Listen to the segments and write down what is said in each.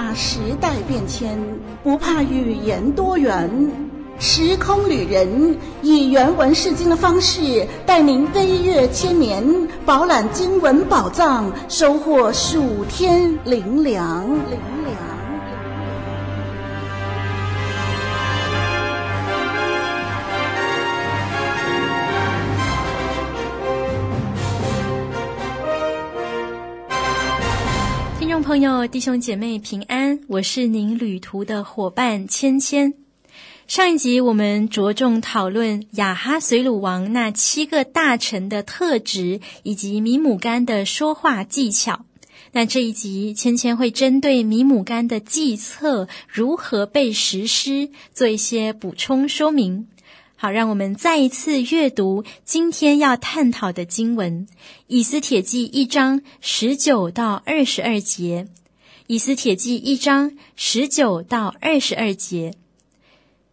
怕时代变迁，不怕语言多元。时空旅人以原文释经的方式，带您飞跃千年，饱览经文宝藏，收获数天灵粮。朋友、弟兄姐妹平安，我是您旅途的伙伴芊芊。上一集我们着重讨论亚哈随鲁王那七个大臣的特质，以及米姆干的说话技巧。那这一集芊芊会针对米姆干的计策如何被实施，做一些补充说明。好，让我们再一次阅读今天要探讨的经文《以斯帖记》一章十九到二十二节，《以斯帖记》一章十九到二十二节。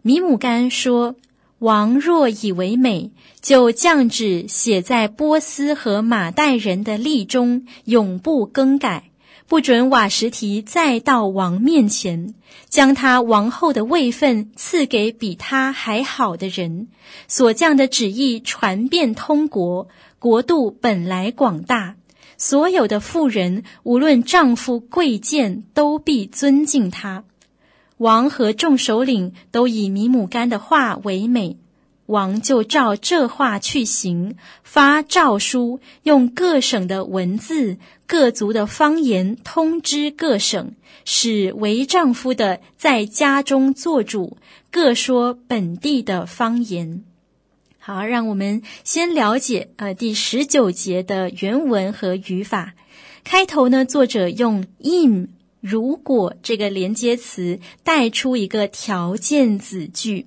米母干说：“王若以为美，就降旨写在波斯和马代人的例中，永不更改。”不准瓦什提再到王面前，将他王后的位分赐给比他还好的人。所降的旨意传遍通国，国度本来广大，所有的妇人无论丈夫贵贱，都必尊敬他。王和众首领都以米姆干的话为美。王就照这话去行，发诏书，用各省的文字、各族的方言通知各省，使为丈夫的在家中做主，各说本地的方言。好，让我们先了解呃第十九节的原文和语法。开头呢，作者用 “im” 如果这个连接词带出一个条件子句。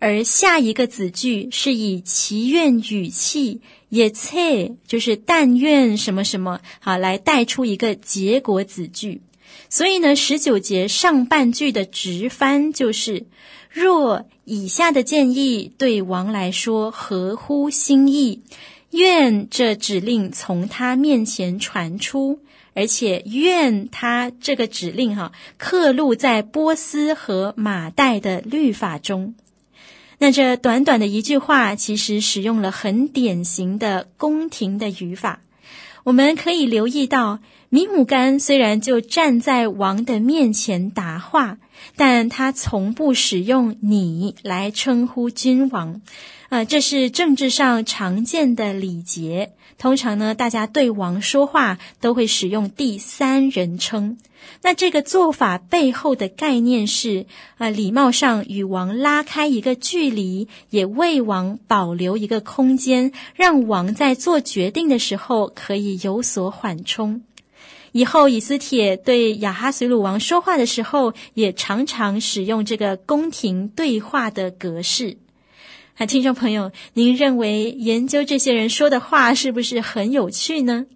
而下一个子句是以祈愿语气，也切就是但愿什么什么，好来带出一个结果子句。所以呢，十九节上半句的直翻就是：若以下的建议对王来说合乎心意，愿这指令从他面前传出，而且愿他这个指令哈刻录在波斯和马代的律法中。那这短短的一句话，其实使用了很典型的宫廷的语法。我们可以留意到，米姆干虽然就站在王的面前答话，但他从不使用“你”来称呼君王。啊，这是政治上常见的礼节。通常呢，大家对王说话都会使用第三人称。那这个做法背后的概念是，啊，礼貌上与王拉开一个距离，也为王保留一个空间，让王在做决定的时候可以有所缓冲。以后以斯帖对亚哈随鲁王说话的时候，也常常使用这个宫廷对话的格式。啊，听众朋友，您认为研究这些人说的话是不是很有趣呢？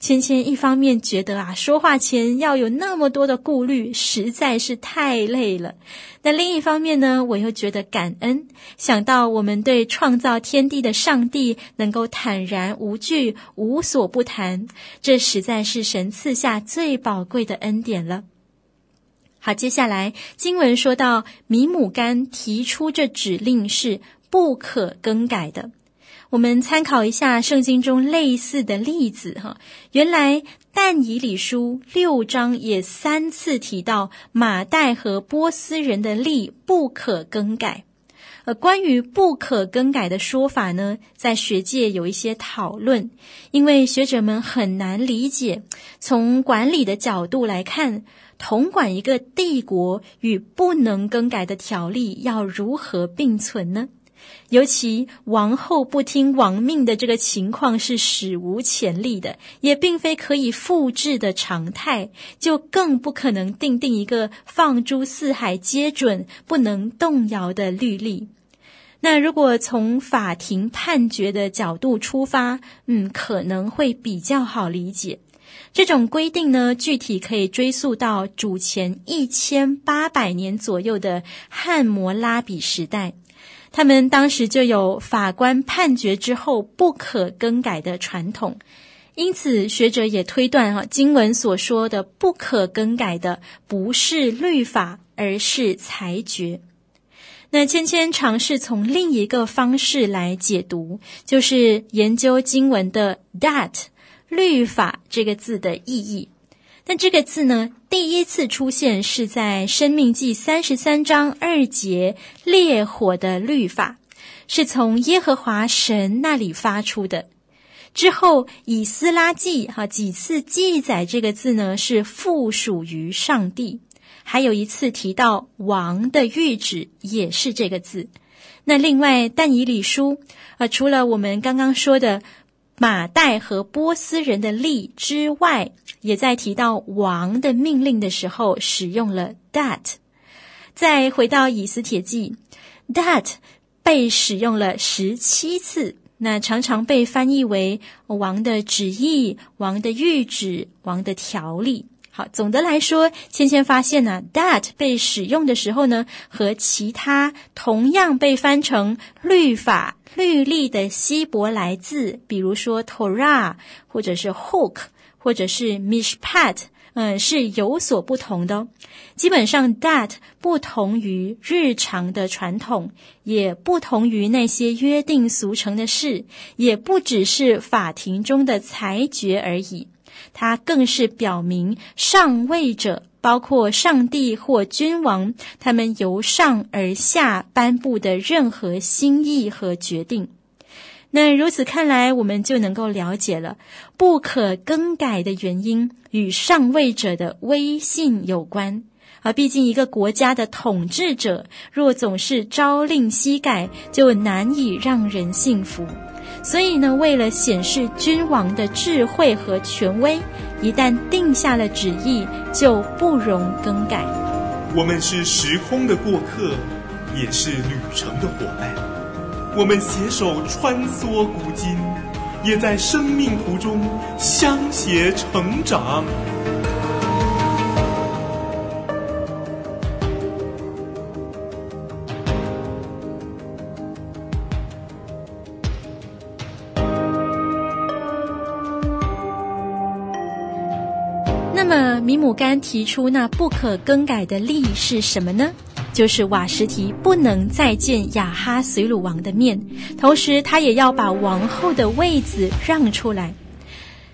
芊芊一方面觉得啊，说话前要有那么多的顾虑，实在是太累了。那另一方面呢，我又觉得感恩，想到我们对创造天地的上帝能够坦然无惧、无所不谈，这实在是神赐下最宝贵的恩典了。好，接下来经文说到，米姆干提出这指令是。不可更改的。我们参考一下圣经中类似的例子哈。原来但以理书六章也三次提到马代和波斯人的例不可更改。呃关于不可更改的说法呢，在学界有一些讨论，因为学者们很难理解，从管理的角度来看，统管一个帝国与不能更改的条例要如何并存呢？尤其王后不听王命的这个情况是史无前例的，也并非可以复制的常态，就更不可能定定一个放诸四海皆准、不能动摇的律例。那如果从法庭判决的角度出发，嗯，可能会比较好理解。这种规定呢，具体可以追溯到主前一千八百年左右的汉谟拉比时代。他们当时就有法官判决之后不可更改的传统，因此，学者也推断哈，经文所说的不可更改的，不是律法，而是裁决。那芊芊尝试从另一个方式来解读，就是研究经文的 that 律法这个字的意义。那这个字呢，第一次出现是在《生命记》三十三章二节，烈火的律法，是从耶和华神那里发出的。之后，以斯拉记哈几次记载这个字呢，是附属于上帝。还有一次提到王的谕旨，也是这个字。那另外，但以理书啊，除了我们刚刚说的马代和波斯人的力之外，也在提到王的命令的时候使用了 that。再回到以斯帖记，that 被使用了十七次。那常常被翻译为王的旨意、王的谕旨、王的条例。好，总的来说，芊芊发现呢，that 被使用的时候呢，和其他同样被翻成律法、律例的希伯来字，比如说 Torah，或者是 Hok，或者是 Mishpat。嗯，是有所不同的哦。基本上，that 不同于日常的传统，也不同于那些约定俗成的事，也不只是法庭中的裁决而已。它更是表明上位者，包括上帝或君王，他们由上而下颁布的任何心意和决定。那如此看来，我们就能够了解了，不可更改的原因与上位者的威信有关。而毕竟一个国家的统治者若总是朝令夕改，就难以让人信服。所以呢，为了显示君王的智慧和权威，一旦定下了旨意，就不容更改。我们是时空的过客，也是旅程的伙伴。我们携手穿梭古今，也在生命途中相携成长。米姆干提出那不可更改的例是什么呢？就是瓦什提不能再见亚哈随鲁王的面，同时他也要把王后的位子让出来。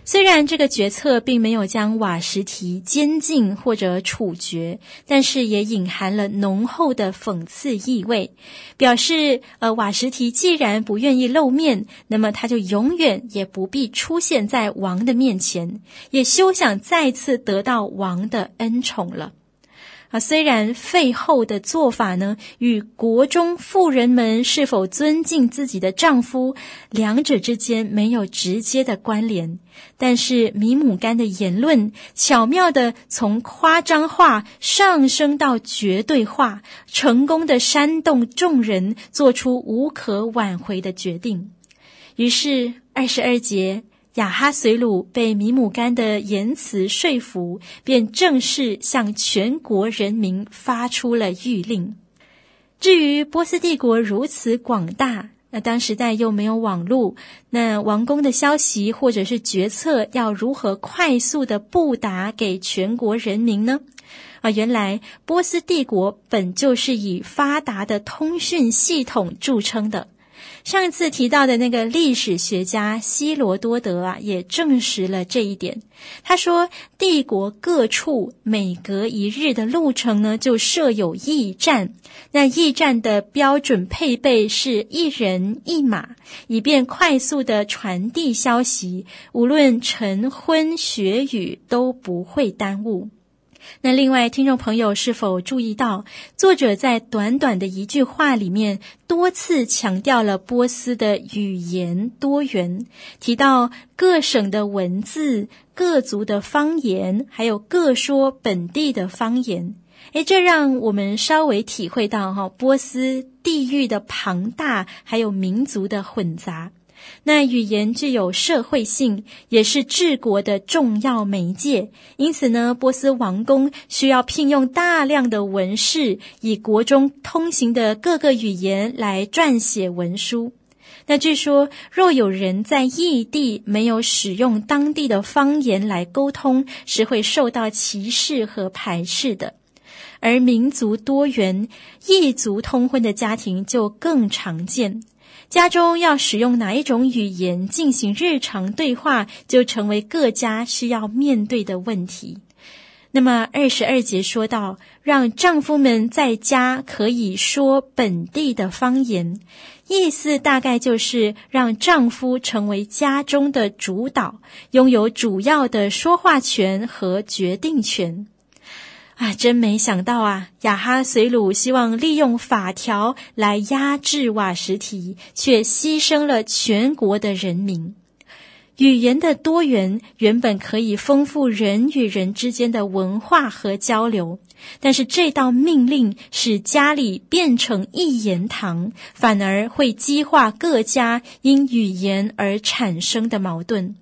虽然这个决策并没有将瓦什提监禁或者处决，但是也隐含了浓厚的讽刺意味，表示呃瓦什提既然不愿意露面，那么他就永远也不必出现在王的面前，也休想再次得到王的恩宠了。啊，虽然废后的做法呢，与国中妇人们是否尊敬自己的丈夫，两者之间没有直接的关联，但是米姆干的言论巧妙地从夸张化上升到绝对化，成功地煽动众人做出无可挽回的决定。于是二十二节。亚哈随鲁被米姆干的言辞说服，便正式向全国人民发出了谕令。至于波斯帝国如此广大，那当时代又没有网络，那王宫的消息或者是决策要如何快速的布达给全国人民呢？啊，原来波斯帝国本就是以发达的通讯系统著称的。上一次提到的那个历史学家希罗多德啊，也证实了这一点。他说，帝国各处每隔一日的路程呢，就设有驿站。那驿站的标准配备是一人一马，以便快速地传递消息，无论晨昏雪雨都不会耽误。那另外，听众朋友是否注意到，作者在短短的一句话里面多次强调了波斯的语言多元，提到各省的文字、各族的方言，还有各说本地的方言。诶，这让我们稍微体会到哈，波斯地域的庞大，还有民族的混杂。那语言具有社会性，也是治国的重要媒介。因此呢，波斯王宫需要聘用大量的文士，以国中通行的各个语言来撰写文书。那据说，若有人在异地没有使用当地的方言来沟通，是会受到歧视和排斥的。而民族多元、异族通婚的家庭就更常见。家中要使用哪一种语言进行日常对话，就成为各家需要面对的问题。那么二十二节说到，让丈夫们在家可以说本地的方言。意思大概就是让丈夫成为家中的主导，拥有主要的说话权和决定权。啊，真没想到啊！雅哈随鲁希望利用法条来压制瓦什提，却牺牲了全国的人民。语言的多元原本可以丰富人与人之间的文化和交流，但是这道命令使家里变成一言堂，反而会激化各家因语言而产生的矛盾。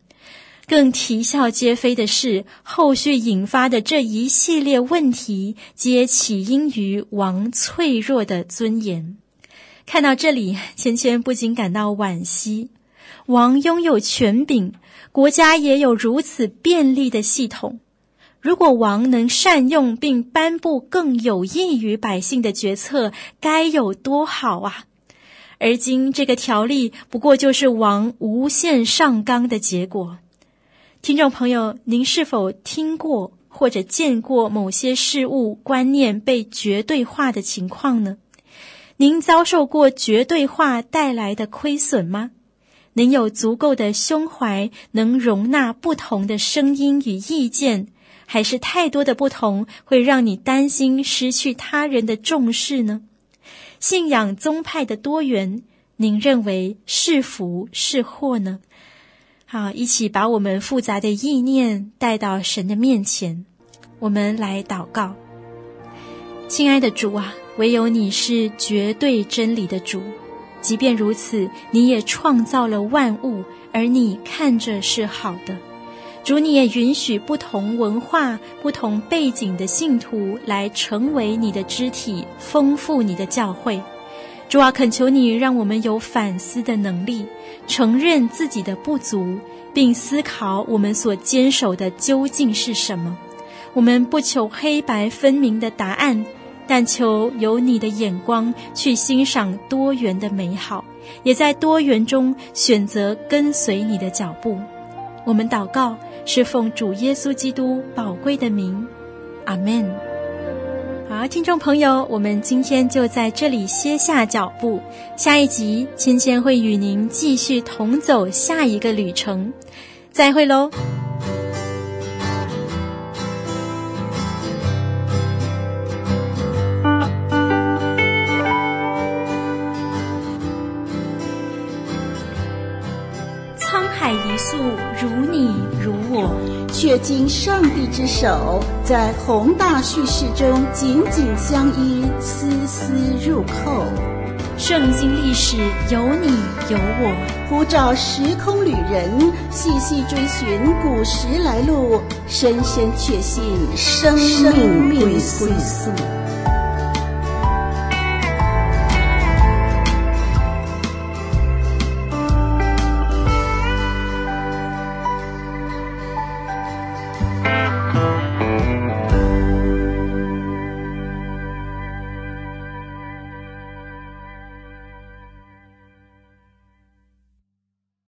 更啼笑皆非的是，后续引发的这一系列问题，皆起因于王脆弱的尊严。看到这里，芊芊不禁感到惋惜。王拥有权柄，国家也有如此便利的系统。如果王能善用并颁布更有益于百姓的决策，该有多好啊！而今这个条例不过就是王无限上纲的结果。听众朋友，您是否听过或者见过某些事物观念被绝对化的情况呢？您遭受过绝对化带来的亏损吗？能有足够的胸怀，能容纳不同的声音与意见，还是太多的不同会让你担心失去他人的重视呢？信仰宗派的多元，您认为是福是祸呢？好，一起把我们复杂的意念带到神的面前，我们来祷告。亲爱的主啊，唯有你是绝对真理的主。即便如此，你也创造了万物，而你看着是好的。主，你也允许不同文化、不同背景的信徒来成为你的肢体，丰富你的教会。主啊，恳求你让我们有反思的能力，承认自己的不足，并思考我们所坚守的究竟是什么。我们不求黑白分明的答案。但求有你的眼光去欣赏多元的美好，也在多元中选择跟随你的脚步。我们祷告是奉主耶稣基督宝贵的名，阿门。好，听众朋友，我们今天就在这里歇下脚步，下一集芊芊会与您继续同走下一个旅程，再会喽。经上帝之手，在宏大叙事中紧紧相依，丝丝入扣。圣经历史有你有我，呼召时空旅人细细追寻古时来路，深深确信生命归宿。